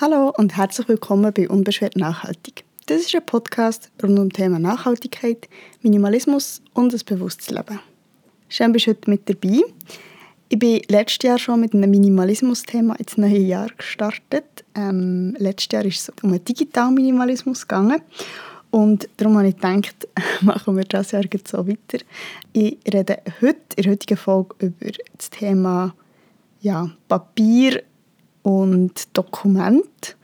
Hallo und herzlich willkommen bei Unbeschwert Nachhaltig. Das ist ein Podcast rund um das Thema Nachhaltigkeit, Minimalismus und das bewusstes Leben. Schön bist du heute mit dabei. Ich bin letztes Jahr schon mit einem Minimalismus-Thema ins neue Jahr gestartet. Ähm, letztes Jahr ist es um einen digitalen Minimalismus gegangen. Und darum habe ich gedacht, machen wir das Jahr so weiter. Ich rede heute in der heutigen Folge über das Thema ja, Papier und Dokument.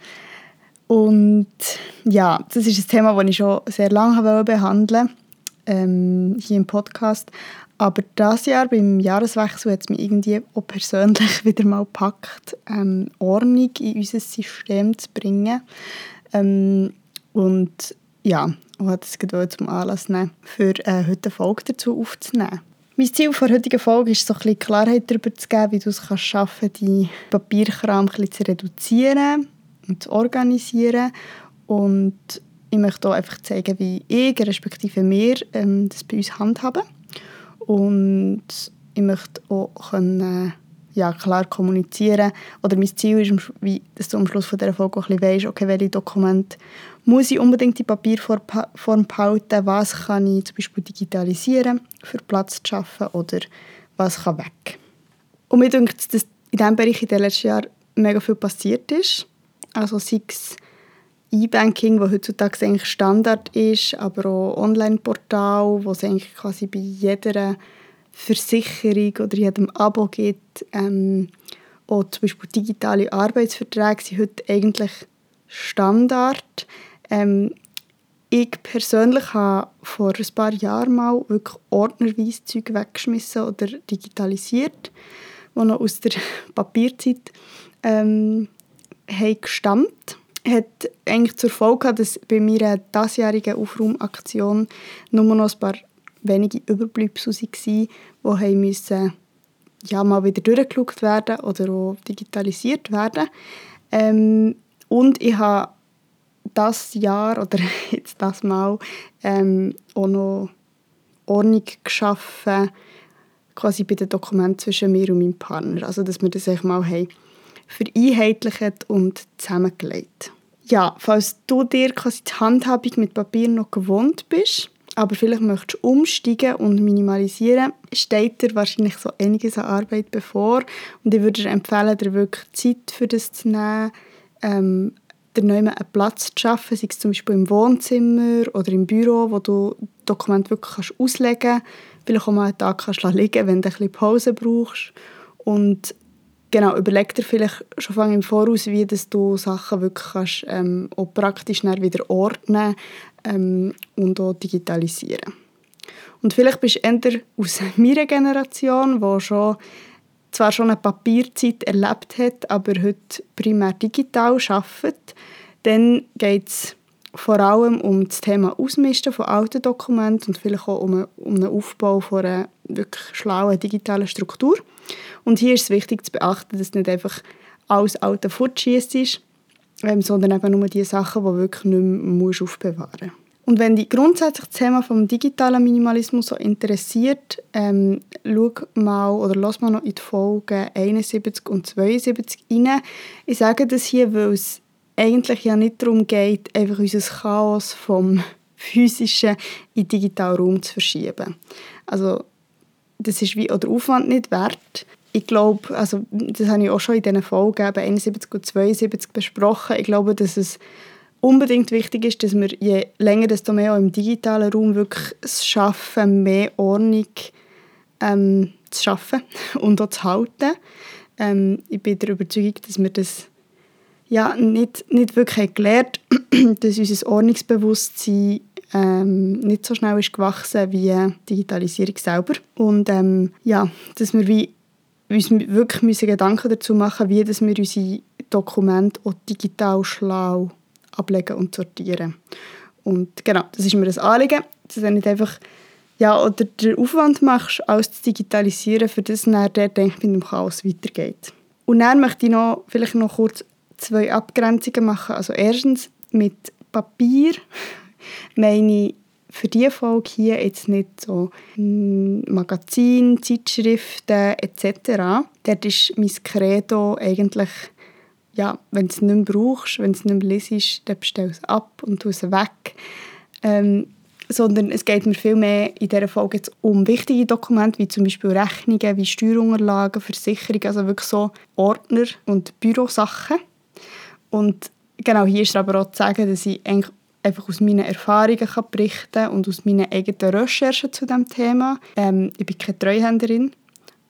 Und ja, das ist ein Thema, das ich schon sehr lange behandeln wollte, ähm, hier im Podcast. Aber dieses Jahr beim Jahreswechsel hat es mich irgendwie auch persönlich wieder mal gepackt, ähm, Ordnung in unser System zu bringen. Ähm, und ja, und hat es zum Anlass nehmen, für äh, heute eine Folge dazu aufzunehmen. Mein Ziel der heutigen Folge ist, so ein bisschen Klarheit darüber zu geben, wie du es schaffen kannst, die Papierkram ein bisschen zu reduzieren und zu organisieren. Und ich möchte auch einfach zeigen, wie ich, respektive wir, ähm, das bei uns handhaben. Und ich möchte auch können, ja, klar kommunizieren. Oder mein Ziel ist, dass du am Schluss von dieser Folge auch ein bisschen weißt, okay, welche Dokumente muss ich unbedingt die Papierform behalten, was kann ich zum Beispiel digitalisieren, für Platz zu schaffen oder was kann weg. Und mir denkt, dass in diesem Bereich in den letzten Jahren mega viel passiert ist. Also sei es E-Banking, das heutzutage eigentlich Standard ist, aber auch Online-Portal, wo es eigentlich quasi bei jeder Versicherung oder jedem Abo gibt. Ähm, auch zum Beispiel digitale Arbeitsverträge sind heute eigentlich Standard. Ähm, ich persönlich habe vor ein paar Jahren mal wirklich ordnerweise Zeug weggeschmissen oder digitalisiert, die noch aus der Papierzeit ähm, haben gestammt hat eigentlich zur Folge gehabt, dass bei meiner diesjährigen Aufraumaktion nur noch ein paar wenige Überbleibsel waren, die müssen, ja, mal wieder durchgeschaut werden oder auch digitalisiert werden. Ähm, und ich habe das Jahr oder jetzt das Mal ähm, auch noch Ordnung geschaffen, quasi bei den Dokumenten zwischen mir und meinem Partner. Also, dass wir das echt mal haben vereinheitlicht und zusammengelegt. Ja, falls du dir quasi die Handhabung mit Papier noch gewohnt bist, aber vielleicht möchtest du umsteigen und minimalisieren, steht dir wahrscheinlich so einiges an Arbeit bevor. Und ich würde dir empfehlen, dir wirklich Zeit für das zu nehmen, ähm, dir einen Platz zu schaffen, sei es zum Beispiel im Wohnzimmer oder im Büro, wo du Dokumente wirklich kannst auslegen kannst. Vielleicht auch mal einen Tag kannst liegen wenn du ein bisschen Pause brauchst. Und genau, überleg dir vielleicht schon im Voraus, wie dass du Sachen wirklich kannst, ähm, auch praktisch wieder ordnen ähm, und auch digitalisieren. Und vielleicht bist du eher aus meiner Generation, die schon zwar schon eine Papierzeit erlebt hat, aber heute primär digital arbeitet, dann geht es vor allem um das Thema Ausmisten von alten Dokumenten und vielleicht auch um, den Aufbau von einer wirklich schlauen digitalen Struktur. Und hier ist es wichtig zu beachten, dass nicht einfach alles alte fortschießt ist, ähm, sondern eben nur die Sachen, die wirklich nicht mehr aufbewahren musst. Und wenn dich grundsätzlich das Thema vom digitalen Minimalismus so interessiert, ähm, schau mal oder lass mal noch in die Folgen 71 und 72 rein. Ich sage das hier, weil es eigentlich ja nicht darum geht, einfach unser Chaos vom physischen in den digitalen Raum zu verschieben. Also das ist wie oder Aufwand nicht wert. Ich glaube, also das habe ich auch schon in diesen Folgen 71 und 72 besprochen. Ich glaube, dass es unbedingt wichtig ist, dass wir je länger, desto mehr auch im digitalen Raum wirklich es schaffen, mehr Ordnung ähm, zu schaffen und auch zu halten. Ähm, ich bin der Überzeugung, dass wir das ja, nicht, nicht wirklich gelernt haben, dass unser Ordnungsbewusstsein ähm, nicht so schnell ist gewachsen wie die Digitalisierung selber. Und ähm, ja, dass wir wie uns wirklich müssen Gedanken dazu machen wie dass wir unsere Dokumente auch digital schlau ablegen und sortieren. Und genau, das ist mir das Anliegen, dass du nicht einfach ja, oder den Aufwand machst, alles zu digitalisieren, für das dann der denkt, mit dem Chaos weitergeht. Und dann möchte ich noch, vielleicht noch kurz zwei Abgrenzungen machen. Also erstens mit Papier meine für diese Folge hier jetzt nicht so Magazin, Zeitschriften etc. Dort ist mein Credo eigentlich ja, wenn du es nicht mehr brauchst, wenn du es nicht mehr liest, dann bestell es ab und tu es weg. Ähm, sondern es geht mir viel mehr in dieser Folge jetzt um wichtige Dokumente, wie zum Beispiel Rechnungen, wie Steuerunterlagen, Versicherungen, also wirklich so Ordner und Bürosachen. Und genau hier ist aber auch zu sagen, dass ich eigentlich einfach aus meinen Erfahrungen kann berichten und aus meinen eigenen Recherchen zu diesem Thema. Ähm, ich bin keine Treuhänderin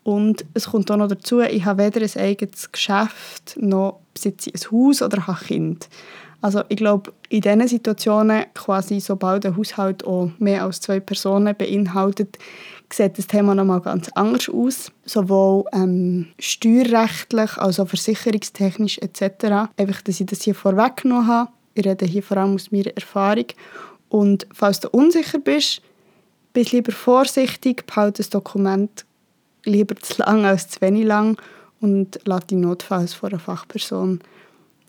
und es kommt auch noch dazu, ich habe weder ein eigenes Geschäft, noch besitze ein Haus oder habe Kind. Also ich glaube, in diesen Situationen, quasi sobald ein Haushalt auch mehr als zwei Personen beinhaltet, sieht das Thema nochmal ganz anders aus. Sowohl ähm, steuerrechtlich als auch versicherungstechnisch etc. Einfach, dass ich das hier vorweggenommen habe. Ich rede hier vor allem aus meiner Erfahrung. Und falls du unsicher bist, bist lieber vorsichtig, behalte das Dokument lieber zu lang als zu wenig lang und lass die notfalls von einer Fachperson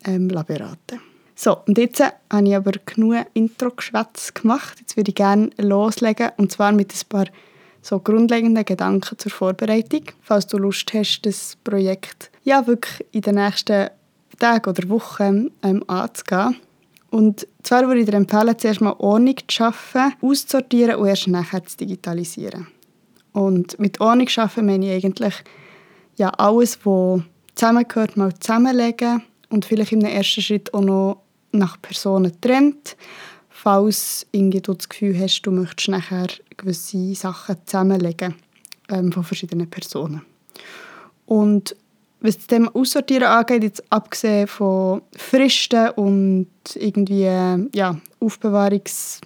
ähm, beraten. So, und jetzt habe ich aber genug Intro-Geschwätz gemacht. Jetzt würde ich gerne loslegen, und zwar mit ein paar so grundlegenden Gedanken zur Vorbereitung. Falls du Lust hast, das Projekt ja wirklich in den nächsten Tagen oder Wochen ähm, anzugehen. Und zwar würde ich dir empfehlen, zuerst mal Ordnung zu schaffen, auszusortieren und erst nachher zu digitalisieren. Und mit Ordnung schaffen meine ich eigentlich ja, alles, was zusammengehört, mal zusammenlegen und vielleicht im ersten Schritt auch noch nach Personen trennt, falls du das Gefühl hast, du möchtest nachher gewisse Sachen zusammenlegen ähm, von verschiedenen Personen. Und was das Thema Aussortieren angeht, jetzt abgesehen von Fristen und irgendwie ja, Aufbewahrungs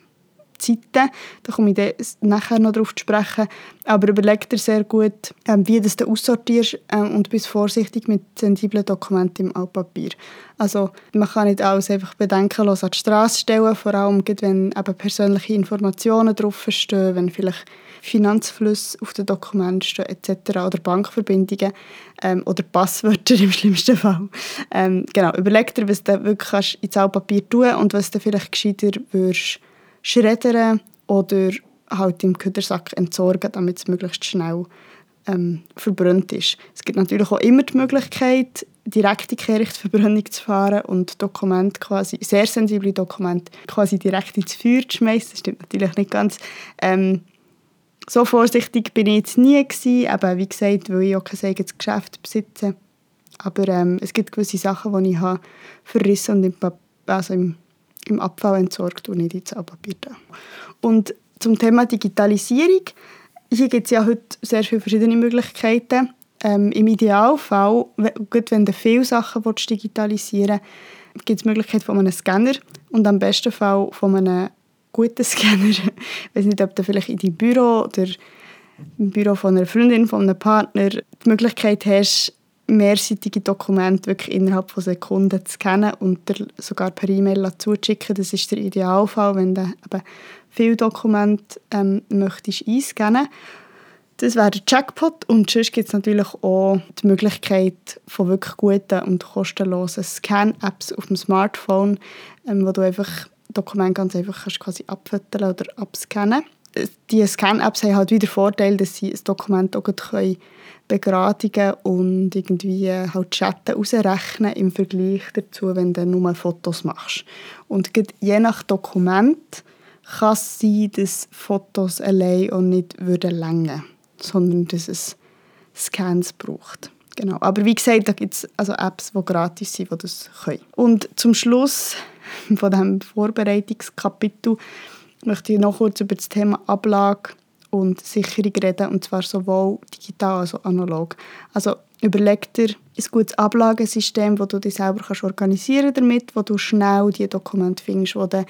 Zeiten. Da komme ich nachher noch darauf zu sprechen. Aber überleg dir sehr gut, ähm, wie du das aussortierst ähm, und bist vorsichtig mit sensiblen Dokumenten im Altpapier. Also man kann nicht alles einfach bedenkenlos an die Straße stellen, vor allem wenn eben persönliche Informationen draufstehen, wenn vielleicht Finanzflüsse auf den Dokumenten stehen etc. oder Bankverbindungen ähm, oder Passwörter im schlimmsten Fall. Ähm, genau, überleg dir, was du wirklich ins Altpapier tun kannst und was du vielleicht gescheiter würdest schreddern oder halt im Ködersack entsorgen, damit es möglichst schnell ähm, verbrannt ist. Es gibt natürlich auch immer die Möglichkeit, direkt in Kehrichtverbrennung zu fahren und Dokumente quasi, sehr sensible Dokumente quasi direkt ins Feuer zu schmeißen. Das stimmt natürlich nicht ganz. Ähm, so vorsichtig bin ich jetzt nie gewesen, aber wie gesagt, weil ich auch kein eigenes Geschäft besitze. Aber ähm, es gibt gewisse Sachen, die ich habe verrissen und im, also im im Abfall entsorgt und nicht ins Altpapier. Und zum Thema Digitalisierung, hier gibt es ja heute sehr viele verschiedene Möglichkeiten. Ähm, Im Idealfall, gut, wenn du viele Sachen digitalisieren willst, gibt es die Möglichkeit von einem Scanner und am besten Fall von einem guten Scanner. ich weiß nicht, ob du vielleicht in deinem Büro oder im Büro von einer Freundin, von einem Partner die Möglichkeit hast, mehrseitige Dokumente wirklich innerhalb von Sekunden zu scannen und sogar per E-Mail zuzuschicken. Das ist der Idealfall, wenn du eben viele Dokumente ähm, möchtest einscannen das wäre der Jackpot. Und sonst gibt es natürlich auch die Möglichkeit von wirklich guten und kostenlosen Scan-Apps auf dem Smartphone, ähm, wo du einfach Dokumente ganz einfach kannst quasi abfütteln oder abscannen Die Scan-Apps haben halt wieder Vorteil, dass sie ein Dokument auch können begradigen und irgendwie äh, halt Chatten ausrechnen im Vergleich dazu, wenn du nur Fotos machst. Und je nach Dokument kann es sein, dass Fotos allein und nicht würden länger, sondern dass es Scans braucht. Genau. Aber wie gesagt, da gibt es also Apps, die gratis sind, die das können. Und zum Schluss von diesem Vorbereitungskapitel möchte ich noch kurz über das Thema Ablage und Sicherung reden, und zwar sowohl digital als auch analog. Also überleg dir ein gutes Ablagesystem, wo du dich selber kannst organisieren damit, wo du schnell die Dokumente findest, die du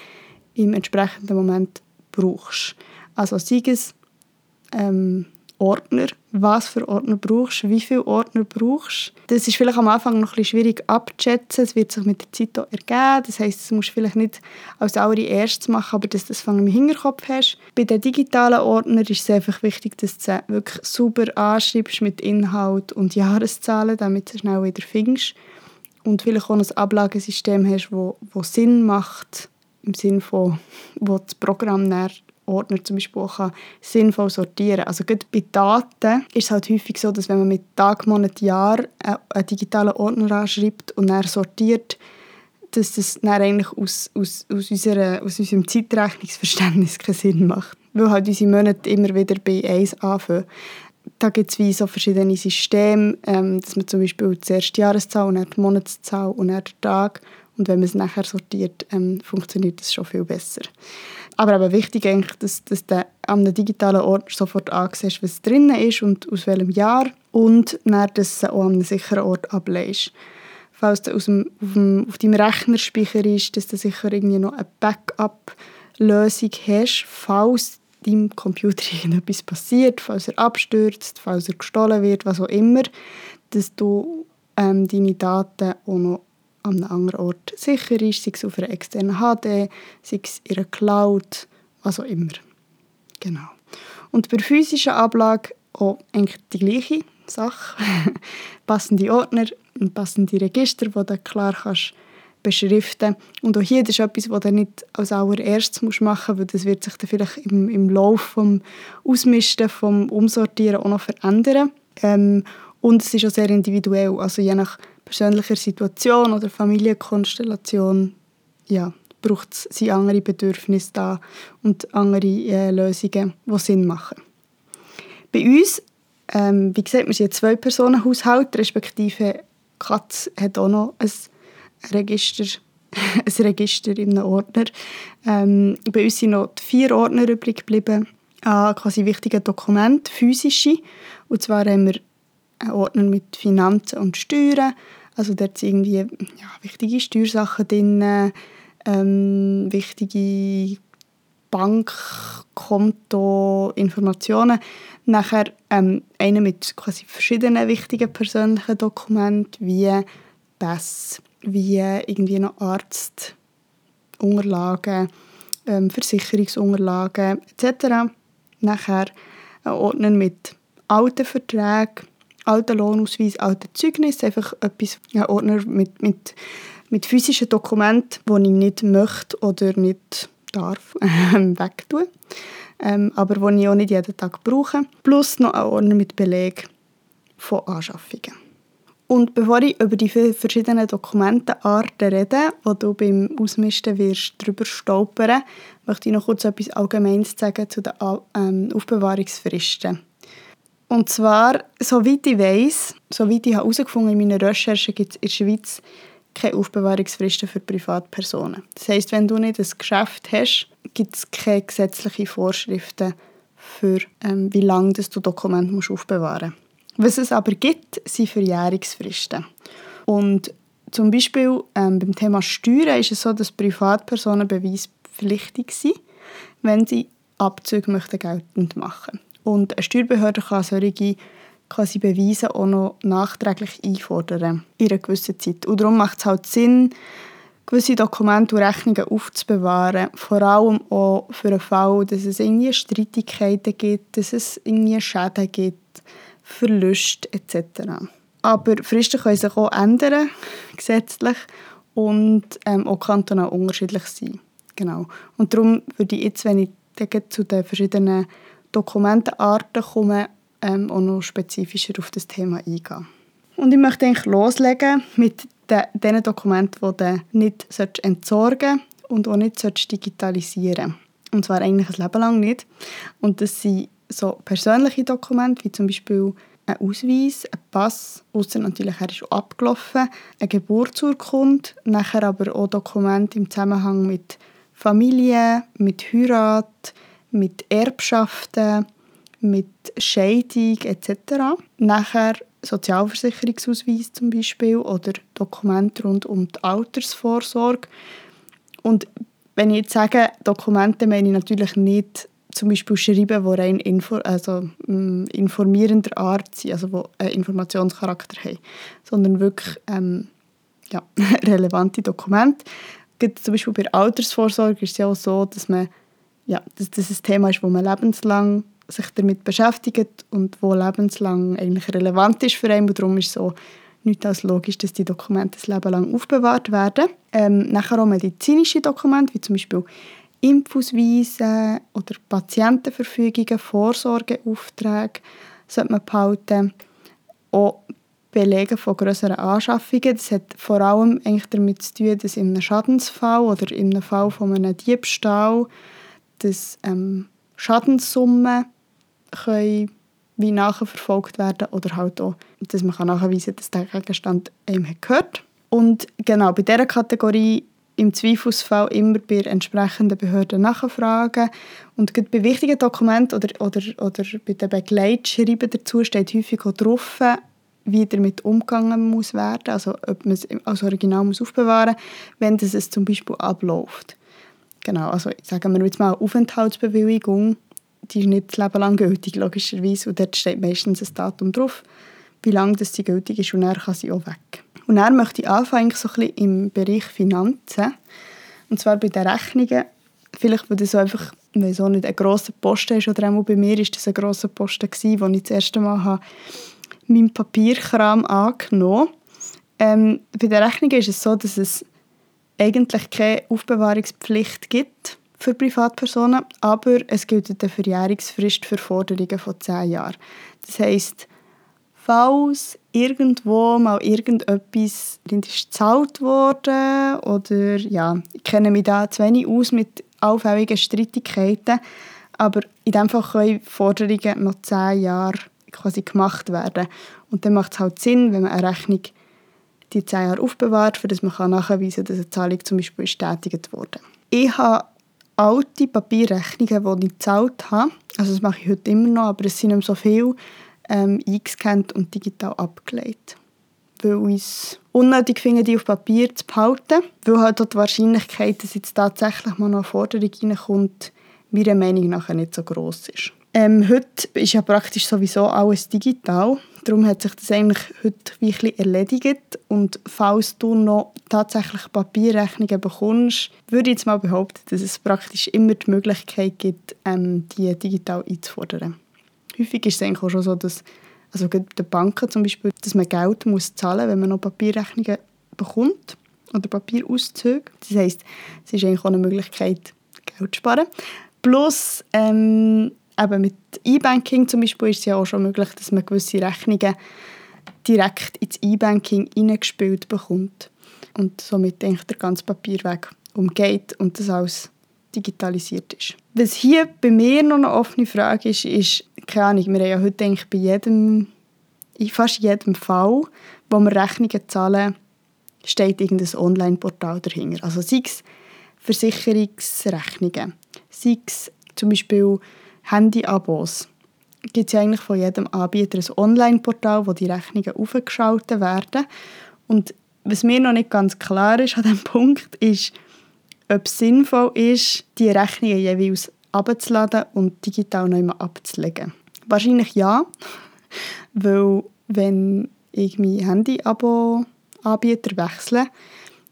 im entsprechenden Moment brauchst. Also sei es ähm, Ordner, was für Ordner brauchst, wie viele Ordner brauchst. Das ist vielleicht am Anfang noch ein bisschen schwierig abzuschätzen. Es wird sich mit der Zeit auch ergeben. Das heisst, das musst du vielleicht nicht als allererstes machen, aber dass du das im Hinterkopf hast. Bei den digitalen Ordnern ist es einfach wichtig, dass du sie wirklich super anschreibst mit Inhalt und Jahreszahlen, damit du sie schnell wieder findest. Und vielleicht auch ein Ablagesystem hast, das Sinn macht, im Sinne von, wo das Programm Ordner zum Beispiel auch sinnvoll sortieren kann. Also gerade bei Daten ist es halt häufig so, dass wenn man mit Tag, Monat, Jahr einen digitalen Ordner anschreibt und dann sortiert, dass das dann eigentlich aus, aus, aus, unserer, aus unserem Zeitrechnungsverständnis keinen Sinn macht. Weil halt unsere Monate immer wieder bei 1 anfangen. Da gibt es wie so verschiedene Systeme, ähm, dass man zum Beispiel die Jahreszahl und dann die Monatszahl und dann den Tag und wenn man es nachher sortiert, ähm, funktioniert das schon viel besser. Aber aber wichtig eigentlich, dass, dass du an einem digitalen Ort sofort ansiehst, was drin ist und aus welchem Jahr. Und dann das auch an einem sicheren Ort ablegst falls du aus dem, auf, dem, auf deinem Rechnerspeicher ist, dass du sicher irgendwie noch eine Backup-Lösung hast, falls deinem Computer irgendetwas passiert, falls er abstürzt, falls er gestohlen wird, was auch immer, dass du ähm, deine Daten auch noch an einem anderen Ort sicher ist, sei es auf einer externen HD, sei es in einer Cloud, was auch immer. Genau. Und bei der physischen Ablage auch eigentlich die gleiche Sache. Passende Ordner passende Register, die du klar kannst beschriften Und auch hier ist etwas, was du nicht als allererstes machen musst, weil das wird sich dann vielleicht im, im Laufe des Ausmisten, vom Umsortieren auch noch verändern. Ähm, und es ist auch sehr individuell, also je nach persönlicher Situation oder Familienkonstellation ja, braucht es andere Bedürfnisse da und andere äh, Lösungen, die Sinn machen. Bei uns, ähm, wie gesagt, wir sind ein Zwei-Personen-Haushalt, respektive Katz hat auch noch ein Register, ein Register in einem Ordner. Ähm, bei uns sind noch vier Ordner übrig geblieben an quasi wichtigen Dokumenten, physische. Und zwar haben wir einen Ordner mit Finanzen und Steuern. Also dort sind irgendwie ja, wichtige Steuersachen drin, ähm, wichtige Bankkonto, Informationen. Nachher ähm, einen mit quasi verschiedenen wichtigen persönlichen Dokumenten, wie Pass, wie irgendwie noch Arztunterlagen, ähm, Versicherungsunterlagen etc. Nachher ein Ordner mit alten Verträgen, alten Lohnausweis, alten Zeugnissen, einfach etwas, ein Ordner mit, mit, mit physischen Dokumenten, die ich nicht möchte oder nicht darf, wegtun ähm, aber die ich auch nicht jeden Tag brauche. Plus noch ein Ordner mit Beleg von Anschaffungen. Und bevor ich über die verschiedenen Dokumentenarten rede, wo du beim Ausmisten wirst drüber stolpern, möchte ich noch kurz etwas Allgemeines sagen zu den ähm, Aufbewahrungsfristen. Und zwar, soweit ich weiß, soweit ich herausgefunden habe in meiner Recherche, gibt es in der Schweiz keine Aufbewahrungsfristen für Privatpersonen. Das heisst, wenn du nicht ein Geschäft hast, gibt es keine gesetzlichen Vorschriften für ähm, wie lange du Dokumente musst aufbewahren musst. Was es aber gibt, sind Verjährungsfristen. Und zum Beispiel ähm, beim Thema Steuern ist es so, dass Privatpersonen beweispflichtig sind, wenn sie Abzüge möchten geltend machen Und eine Steuerbehörde kann solche quasi Beweise auch noch nachträglich einfordern in einer gewissen Zeit. Und darum macht es halt Sinn, gewisse Dokumente und Rechnungen aufzubewahren. Vor allem auch für den Fall, dass es irgendwie Streitigkeiten gibt, dass es irgendwie Schäden gibt, Verluste etc. Aber Fristen können sich auch ändern, gesetzlich, und ähm, auch kantonal unterschiedlich sein. Genau. Und darum würde ich jetzt, wenn ich zu den verschiedenen Dokumentenarten komme, ähm, auch noch spezifischer auf das Thema eingehen. Und ich möchte eigentlich loslegen mit den, Dokumenten, die du nicht entsorgen und auch nicht digitalisieren Und zwar eigentlich ein Leben lang nicht. Und das sind so persönliche Dokumente, wie zum Beispiel ein Ausweis, ein Pass, außer natürlich er ist abgelaufen, eine Geburtsurkunde, nachher aber auch Dokumente im Zusammenhang mit Familie, mit Heirat, mit Erbschaften, mit Scheidung etc. Nachher Sozialversicherungsausweis zum Beispiel oder Dokumente rund um die Altersvorsorge. Und wenn ich jetzt sage Dokumente, meine ich natürlich nicht zum Beispiel Schreiben, die rein info also, ähm, informierender Art sind, also die einen Informationscharakter haben, sondern wirklich ähm, ja, relevante Dokumente. Zum Beispiel bei Altersvorsorge ist es ja auch so, dass, man, ja, dass das ein Thema ist, das man lebenslang sich damit beschäftigt und wo lebenslang eigentlich relevant ist für einen. Und darum ist so nicht als logisch, dass die Dokumente das Leben lang aufbewahrt werden. Ähm, nachher auch medizinische Dokumente, wie zum Beispiel Impfausweise oder Patientenverfügungen, Vorsorgeaufträge sollte man behalten. Auch Belege von größeren Anschaffungen. Das hat vor allem eigentlich damit zu tun, dass in einem Schadensfall oder in einem Fall von einem Diebstahl dass ähm, Schadenssummen können wie nachverfolgt werden oder halt auch, dass man nachweisen kann, dass der Gegenstand einem gehört. Und genau bei dieser Kategorie im Zweifelsfall immer bei entsprechenden Behörden nachfragen. Und bei wichtigen Dokumenten oder, oder, oder bei den Begleitschreiben dazu steht häufig auch drauf, wie damit umgegangen muss werden, also ob man es als Original muss aufbewahren muss, wenn das es zum Beispiel abläuft. Genau, also sagen wir jetzt mal Aufenthaltsbewilligung, die ist nicht das Leben lang gültig, logischerweise, und dort steht meistens ein Datum drauf, wie lange sie gültig ist, und dann kann sie auch weg. Und dann möchte ich anfangen so ein bisschen im Bereich Finanzen, und zwar bei den Rechnungen, vielleicht, weil das einfach, weil so nicht ein grosser Posten ist, oder auch bei mir ist das ein grosser Posten gewesen, wo ich das erste Mal habe meinen Papierkram angenommen. Ähm, bei den Rechnungen ist es so, dass es eigentlich keine Aufbewahrungspflicht gibt für Privatpersonen, aber es gilt eine Verjährungsfrist für Forderungen von 10 Jahren. Das heisst, falls irgendwo mal irgendetwas gezahlt wurde oder ja, ich kenne mich da zu wenig aus mit allfälligen Streitigkeiten, aber in dem Fall können Forderungen noch 10 Jahre quasi gemacht werden. Und dann macht es halt Sinn, wenn man eine Rechnung die zehn Jahre aufbewahrt, das man nachweisen kann, dass eine Zahlung zum Beispiel bestätigt wurde. Ich habe alte Papierrechnungen, die ich gezahlt habe, also das mache ich heute immer noch, aber es sind nicht so viele, ähm, eingescannt und digital abgelegt. Weil ich es unnötig finde, die auf Papier zu behalten, weil halt die Wahrscheinlichkeit, dass jetzt tatsächlich mal noch eine Forderung reinkommt, meiner Meinung nach nicht so groß ist. Ähm, heute ist ja praktisch sowieso alles digital. Darum hat sich das eigentlich heute wirklich erledigt. Und falls du noch tatsächlich Papierrechnungen bekommst, würde ich jetzt mal behaupten, dass es praktisch immer die Möglichkeit gibt, ähm, die digital einzufordern. Häufig ist es eigentlich auch schon so, dass also bei Banken zum Beispiel, dass man Geld muss zahlen muss, wenn man noch Papierrechnungen bekommt oder Papierauszüge. Das heisst, es ist eigentlich auch eine Möglichkeit, Geld zu sparen. Plus, ähm, eben mit E-Banking zum Beispiel ist es ja auch schon möglich, dass man gewisse Rechnungen direkt ins E-Banking eingespielt bekommt und somit eigentlich der ganze Papierweg umgeht und das alles digitalisiert ist. Was hier bei mir noch eine offene Frage ist, ist, keine Ahnung, wir haben ja heute eigentlich bei jedem, in fast jedem Fall, wo wir Rechnungen zahlen, steht irgendein Online-Portal dahinter. Also sei es Versicherungsrechnungen, sei es zum Beispiel Handy-Abos gibt es ja eigentlich von jedem Anbieter ein Online-Portal, wo die Rechnungen aufgeschaltet werden. Und was mir noch nicht ganz klar ist an diesem Punkt, ist, ob es sinnvoll ist, die Rechnungen jeweils abzuladen und digital einmal abzulegen. Wahrscheinlich ja, weil wenn ich mein Handy-Abo-Anbieter wechsle,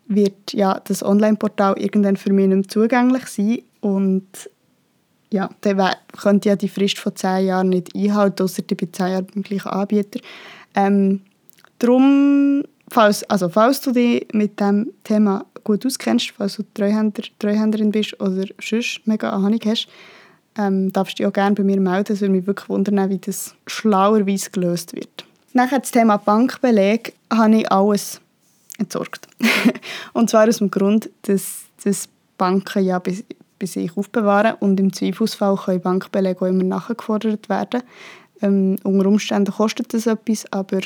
wird ja das Online-Portal irgendwann für mich nicht mehr zugänglich sein und ja, dann könnte ja die Frist von zehn Jahren nicht einhalten, außer ich bin zehn Jahre beim gleichen Anbieter. Ähm, darum, falls, also falls du dich mit dem Thema gut auskennst, falls du Treuhänder, Treuhänderin bist oder sonst mega Ahnung hast, ähm, darfst du dich auch gerne bei mir melden. Es würde mich wirklich wundern, wie das schlauerweise gelöst wird. Nachher das Thema Bankbeleg habe ich alles entsorgt. Und zwar aus dem Grund, dass, dass Banken ja bis bei sich aufbewahren und im Zweifelsfall können Bankbelege auch immer nachgefordert werden. Ähm, unter Umständen kostet das etwas, aber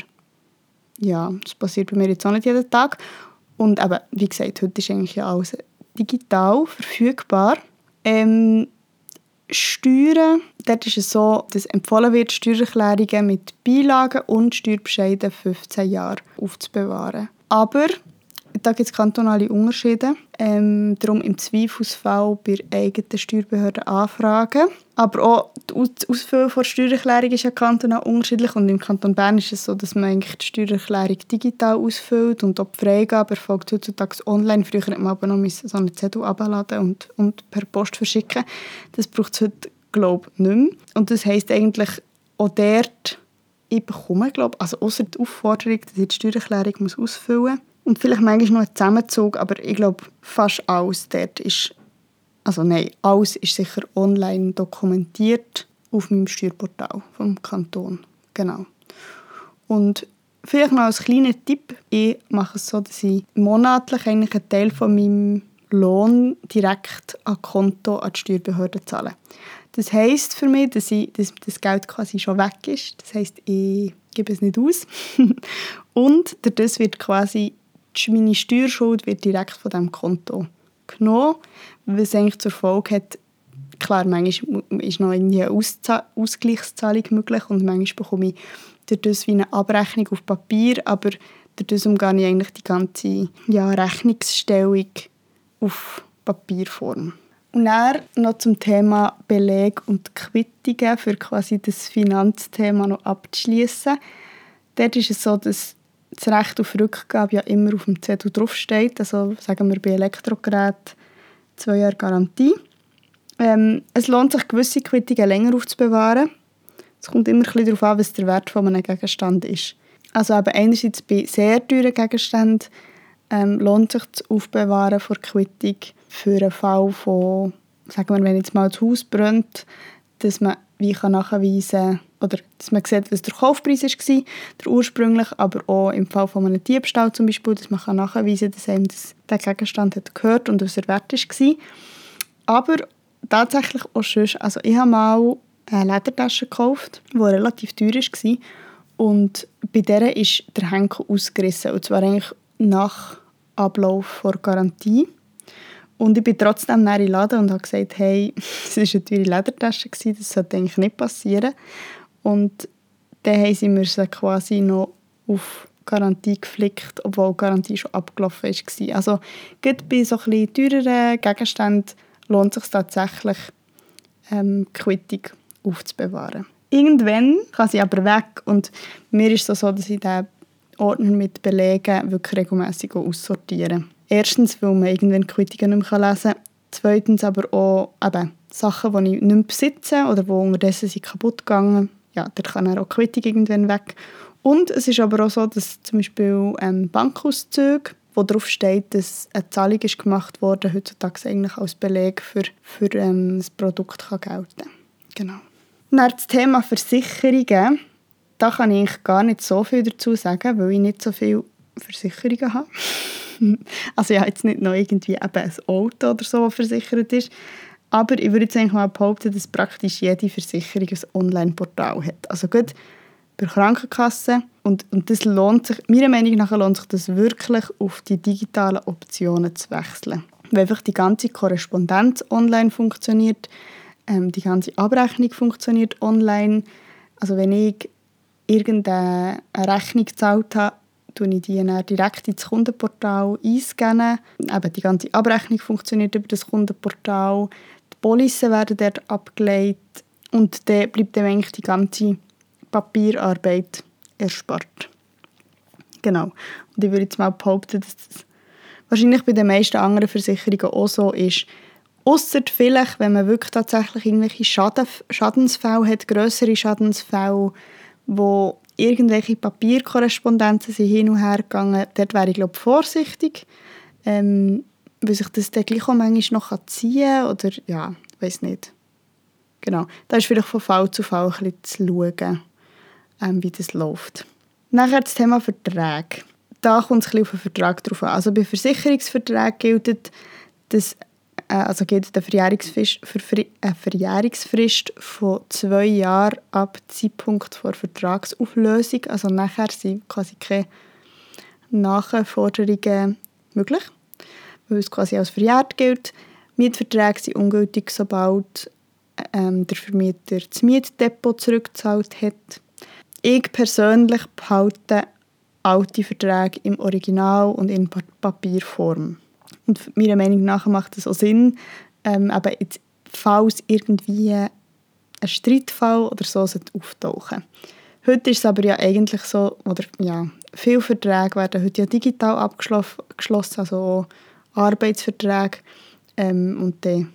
ja, das passiert bei mir jetzt auch nicht jeden Tag. Und eben, wie gesagt, heute ist eigentlich alles digital verfügbar. Ähm, Steuern, dort ist es so, dass empfohlen wird, Steuererklärungen mit Beilagen und Steuerbescheiden 15 Jahre aufzubewahren. Aber da gibt es kantonale Unterschiede. Ähm, darum im Zweifelsfall bei eigenen Steuerbehörden anfragen. Aber auch das Ausfüllen der Steuererklärung ist ja kantonal unterschiedlich. Und im Kanton Bern ist es so, dass man eigentlich die Steuererklärung digital ausfüllt und auch die Freigabe erfolgt heutzutage online. Früher hat man aber noch so einen Zettel abladen und, und per Post verschicken. Das braucht es heute, glaube ich, nicht mehr. Und das heisst eigentlich, auch dort ich bekomme, glaube also außer die Aufforderung, dass ich die Steuererklärung ausfüllen muss, und vielleicht manchmal noch ein Zusammenzug, aber ich glaube, fast alles dort ist also nein, alles ist sicher online dokumentiert auf meinem Steuerportal vom Kanton. Genau. Und vielleicht noch als kleiner Tipp, ich mache es so, dass ich monatlich eigentlich einen Teil von meinem Lohn direkt an Konto an die Steuerbehörde zahle. Das heisst für mich, dass, ich, dass das Geld quasi schon weg ist. Das heisst, ich gebe es nicht aus. Und das wird quasi meine Steuerschuld wird direkt von diesem Konto genommen, was eigentlich zur Folge hat, klar, manchmal ist noch eine Ausgleichszahlung möglich und manchmal bekomme ich dadurch wie eine Abrechnung auf Papier, aber dadurch umgehe ich eigentlich die ganze ja, Rechnungsstellung auf Papierform. Und dann noch zum Thema Beleg und Quittungen, für quasi das Finanzthema noch abzuschließen. Dort ist es so, dass das Recht auf Rückgabe ja immer auf dem Zettel draufsteht. Also sagen wir bei Elektrogeräten zwei Jahre Garantie. Ähm, es lohnt sich, gewisse Quittungen länger aufzubewahren. Es kommt immer ein darauf an, was der Wert von einem Gegenstand ist. Also eben einerseits bei sehr teuren Gegenständen ähm, lohnt sich das Aufbewahren von Quittung für einen Fall von, sagen wir, wenn jetzt mal das Haus brennt, dass man wie kann nachweisen oder dass man sieht, was der Kaufpreis war, der ursprünglich, aber auch im Fall von einem Diebstahl zum Beispiel, dass man nachweisen kann, dass einem das, der Gegenstand hat gehört und was er wert war. Aber tatsächlich auch sonst, also ich habe mal eine Ledertasche gekauft, die relativ teuer war und bei der ist der Henkel ausgerissen und zwar eigentlich nach Ablauf der Garantie. Und ich bin trotzdem in den Laden und habe gesagt, hey, es war eine teure Ledertasche, das sollte eigentlich nicht passieren. Und dann haben sie mir sie quasi noch auf Garantie geflickt, obwohl die Garantie schon abgelaufen war. Also gerade bei so ein teureren Gegenständen lohnt es sich tatsächlich, ähm, Quittung aufzubewahren. Irgendwann kann sie aber weg und mir ist es so, dass ich den Ordner mit Belegen wirklich regelmäßig aussortiere. Erstens, weil man irgendwann Quittungen nicht mehr lesen kann. Zweitens aber auch eben, Sachen, die ich nicht mehr besitze oder die unterdessen sind kaputt gegangen ja, da kann auch die Quittung irgendwann weg. Und es ist aber auch so, dass zum Beispiel ähm, Bankauszüge, wo darauf steht, dass eine Zahlung ist gemacht wurde, heutzutage eigentlich als Beleg für, für ähm, das Produkt kann gelten Genau. Dann das Thema Versicherungen. Da kann ich gar nicht so viel dazu sagen, weil ich nicht so viele Versicherungen habe. also ja, jetzt nicht noch irgendwie eben ein Auto oder so, das versichert ist. Aber ich würde jetzt eigentlich mal behaupten, dass praktisch jede Versicherung ein Online-Portal hat. Also gut bei Krankenkassen. Und, und das lohnt sich, meiner Meinung nach lohnt sich das wirklich, auf die digitalen Optionen zu wechseln. Weil einfach die ganze Korrespondenz online funktioniert, ähm, die ganze Abrechnung funktioniert online. Also wenn ich irgendeine Rechnung gezahlt habe, tue ich die direkt ins Kundenportal einscannen. Eben die ganze Abrechnung funktioniert über das Kundenportal. Die Police werden dort abgelegt und dann bleibt dann eigentlich die ganze Papierarbeit erspart. Genau. Und ich würde jetzt mal behaupten, dass das wahrscheinlich bei den meisten anderen Versicherungen auch so ist. Ausser vielleicht, wenn man wirklich tatsächlich irgendwelche Schaden, Schadensfälle hat, größere Schadensfälle, wo irgendwelche Papierkorrespondenzen sind hin und her gegangen, dort wäre ich glaube vorsichtig, ähm, weil sich das dann gleich auch manchmal noch ziehen kann oder ja, weiß nicht. Genau, da ist vielleicht von Fall zu Fall ein bisschen zu schauen, ähm, wie das läuft. Nachher das Thema Verträge. Da kommt es ein bisschen auf den Vertrag drauf an. Also bei Versicherungsverträgen gilt, dass also gilt eine Verjährungsfrist, eine Verjährungsfrist von zwei Jahren ab Zeitpunkt der Vertragsauflösung. Also nachher sind quasi keine Nachforderungen möglich, weil es quasi als verjährt gilt. Mietverträge sind ungültig, sobald ähm, der Vermieter das Mietdepot zurückgezahlt hat. Ich persönlich behalte alte Verträge im Original und in Papierform. Und meiner Meinung nach macht es auch Sinn, ähm, aber jetzt, falls irgendwie ein Streitfall oder so auftauchen Heute ist es aber ja eigentlich so, oder ja, viele Verträge werden heute ja digital abgeschlossen, also Arbeitsverträge. Ähm, und dann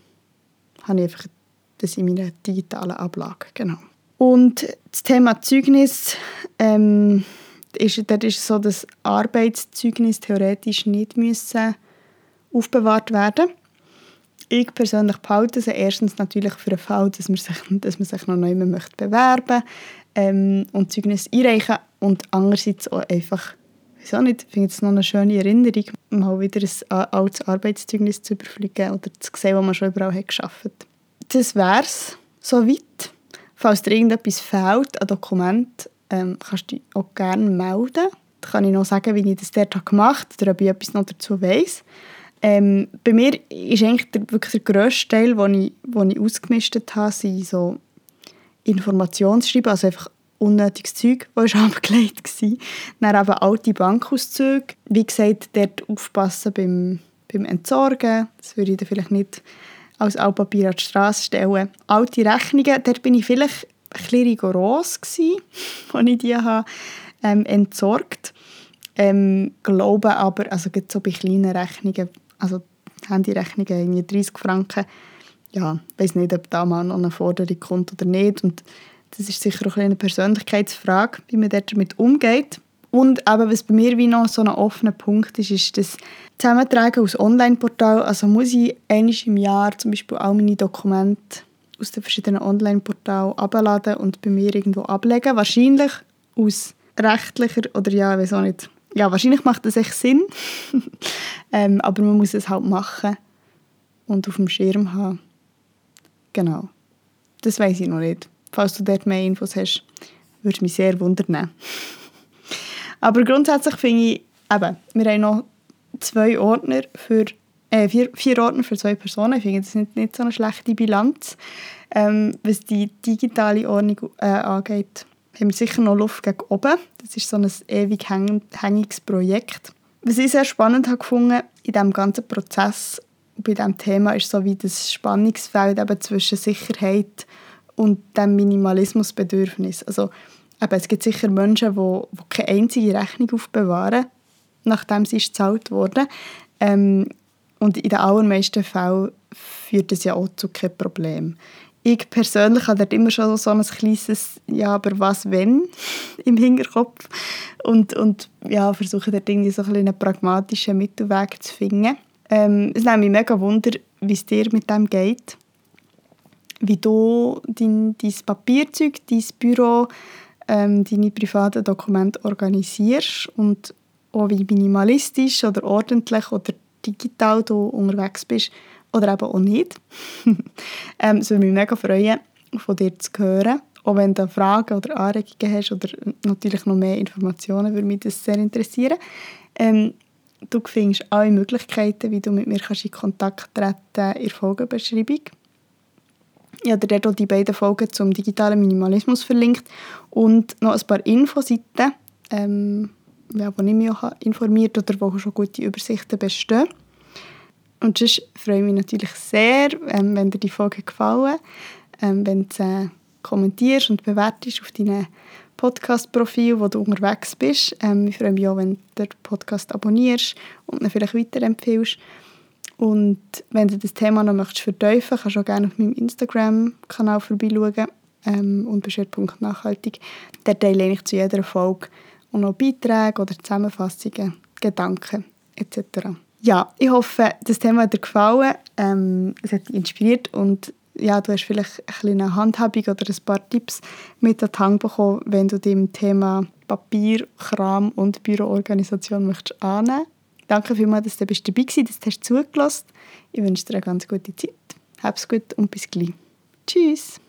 habe ich einfach das in meiner digitalen Ablage. Genau. Und das Thema Zeugnis, ähm, ist, dort ist es so, dass Arbeitszeugnis theoretisch nicht müssen aufbewahrt werden. Ich persönlich behalte sie erstens natürlich für den Fall, dass man sich, dass man sich noch neu möchte bewerben ähm, und Zeugnis einreichen und andererseits auch einfach, weiß nicht, ich finde es noch eine schöne Erinnerung, mal wieder ein altes Arbeitszeugnis zu überfliegen oder zu sehen, was man schon überall hat geschafft. Das wäre es soweit. Falls dir irgendetwas fehlt an Dokument, ähm, kannst du dich auch gerne melden. Da kann ich noch sagen, wie ich das dort gemacht habe oder ob ich etwas noch dazu weiss. Ähm, bei mir ist eigentlich der, wirklich der grösste Teil, den ich, ich ausgemistet habe, sind so Informationsschreiben, also einfach unnötiges Zeug, das war abgelegt war. Dann eben alte Bankauszüge. Wie gesagt, dort aufpassen beim, beim Entsorgen. Das würde ich dann vielleicht nicht als Altpapier an die Straße stellen. Alte Rechnungen, dort bin ich vielleicht ein bisschen rigoros als ich die habe, ähm, entsorgt ähm, glaube aber, also so bei kleinen Rechnungen, also Handyrechnungen, irgendwie 30 Franken, ja, ich weiß nicht, ob da mal noch eine Forderung kommt oder nicht. Und das ist sicher auch eine Persönlichkeitsfrage, wie man damit umgeht. Und eben, was bei mir wie noch so ein offener Punkt ist, ist das Zusammentragen aus Online-Portal. Also muss ich einmal im Jahr zum Beispiel all meine Dokumente aus den verschiedenen Online-Portalen abladen und bei mir irgendwo ablegen. Wahrscheinlich aus rechtlicher oder ja, ich weiß auch nicht, ja, wahrscheinlich macht das echt Sinn. ähm, aber man muss es halt machen und auf dem Schirm haben. Genau. Das weiß ich noch nicht. Falls du dort mehr Infos hast, würde mich sehr wundern. aber grundsätzlich finde ich, eben, wir haben noch zwei Ordner für äh, vier, vier Ordner für zwei Personen. Ich finde, das ist nicht, so eine schlechte Bilanz. Ähm, was die digitale Ordnung äh, angeht, haben sicher noch Luft gegen oben. Das ist so ein ewig hängiges Projekt. Was ich sehr spannend gefunden in diesem ganzen Prozess bei diesem Thema ist so wie das Spannungsfeld eben zwischen Sicherheit und dem Minimalismusbedürfnis. Also eben, es gibt sicher Menschen, die, die keine einzige Rechnung aufbewahren, nachdem sie gezahlt wurde. Ähm, und in den allermeisten Fällen führt das ja auch zu keinem Problem ich persönlich habe immer schon so ein kleines «Ja, aber was, wenn?» im Hinterkopf und, und ja, versuche dort irgendwie so ein einen pragmatischen Mittelweg zu finden. Ähm, es nimmt mich mega Wunder, wie es dir mit dem geht, wie du dein, dein Papierzeug, dein Büro, ähm, deine privaten Dokumente organisierst und auch wie minimalistisch oder ordentlich oder digital du unterwegs bist oder eben auch nicht. ähm, es würde mich mega freuen, von dir zu hören. Auch wenn du Fragen oder Anregungen hast oder natürlich noch mehr Informationen, würde mich das sehr interessieren. Ähm, du findest alle Möglichkeiten, wie du mit mir kannst in Kontakt treten kannst, in der Folgenbeschreibung. Ich habe dir dort die beiden Folgen zum digitalen Minimalismus verlinkt und noch ein paar Infoseiten, ähm, wo ich mich auch informiert oder wo schon gute Übersichten bestehen. Und sonst freue ich mich natürlich sehr, ähm, wenn dir die Folge gefallen, ähm, wenn du äh, kommentierst und bewertest auf deinem Podcast-Profil, wo du unterwegs bist. Ähm, ich freue mich auch, wenn du den Podcast abonnierst und ihn vielleicht weiterempfehlst. Und wenn du das Thema noch möchtest vertiefen, kannst du auch gerne auf meinem Instagram-Kanal vorbeischauen, ähm, unbeschwert.nachhaltig. Da teile ich zu jeder Folge auch noch Beiträge oder Zusammenfassungen, Gedanken etc ja, ich hoffe, das Thema hat dir gefallen. Ähm, es hat dich inspiriert und ja, du hast vielleicht ein eine Handhabung oder ein paar Tipps mit an die Hand bekommen, wenn du dem Thema Papier, Kram und Büroorganisation möchtest annehmen. Danke vielmals, dass du dabei warst, dass du zugelassen hast. Ich wünsche dir eine ganz gute Zeit. Hab's gut und bis gleich. Tschüss.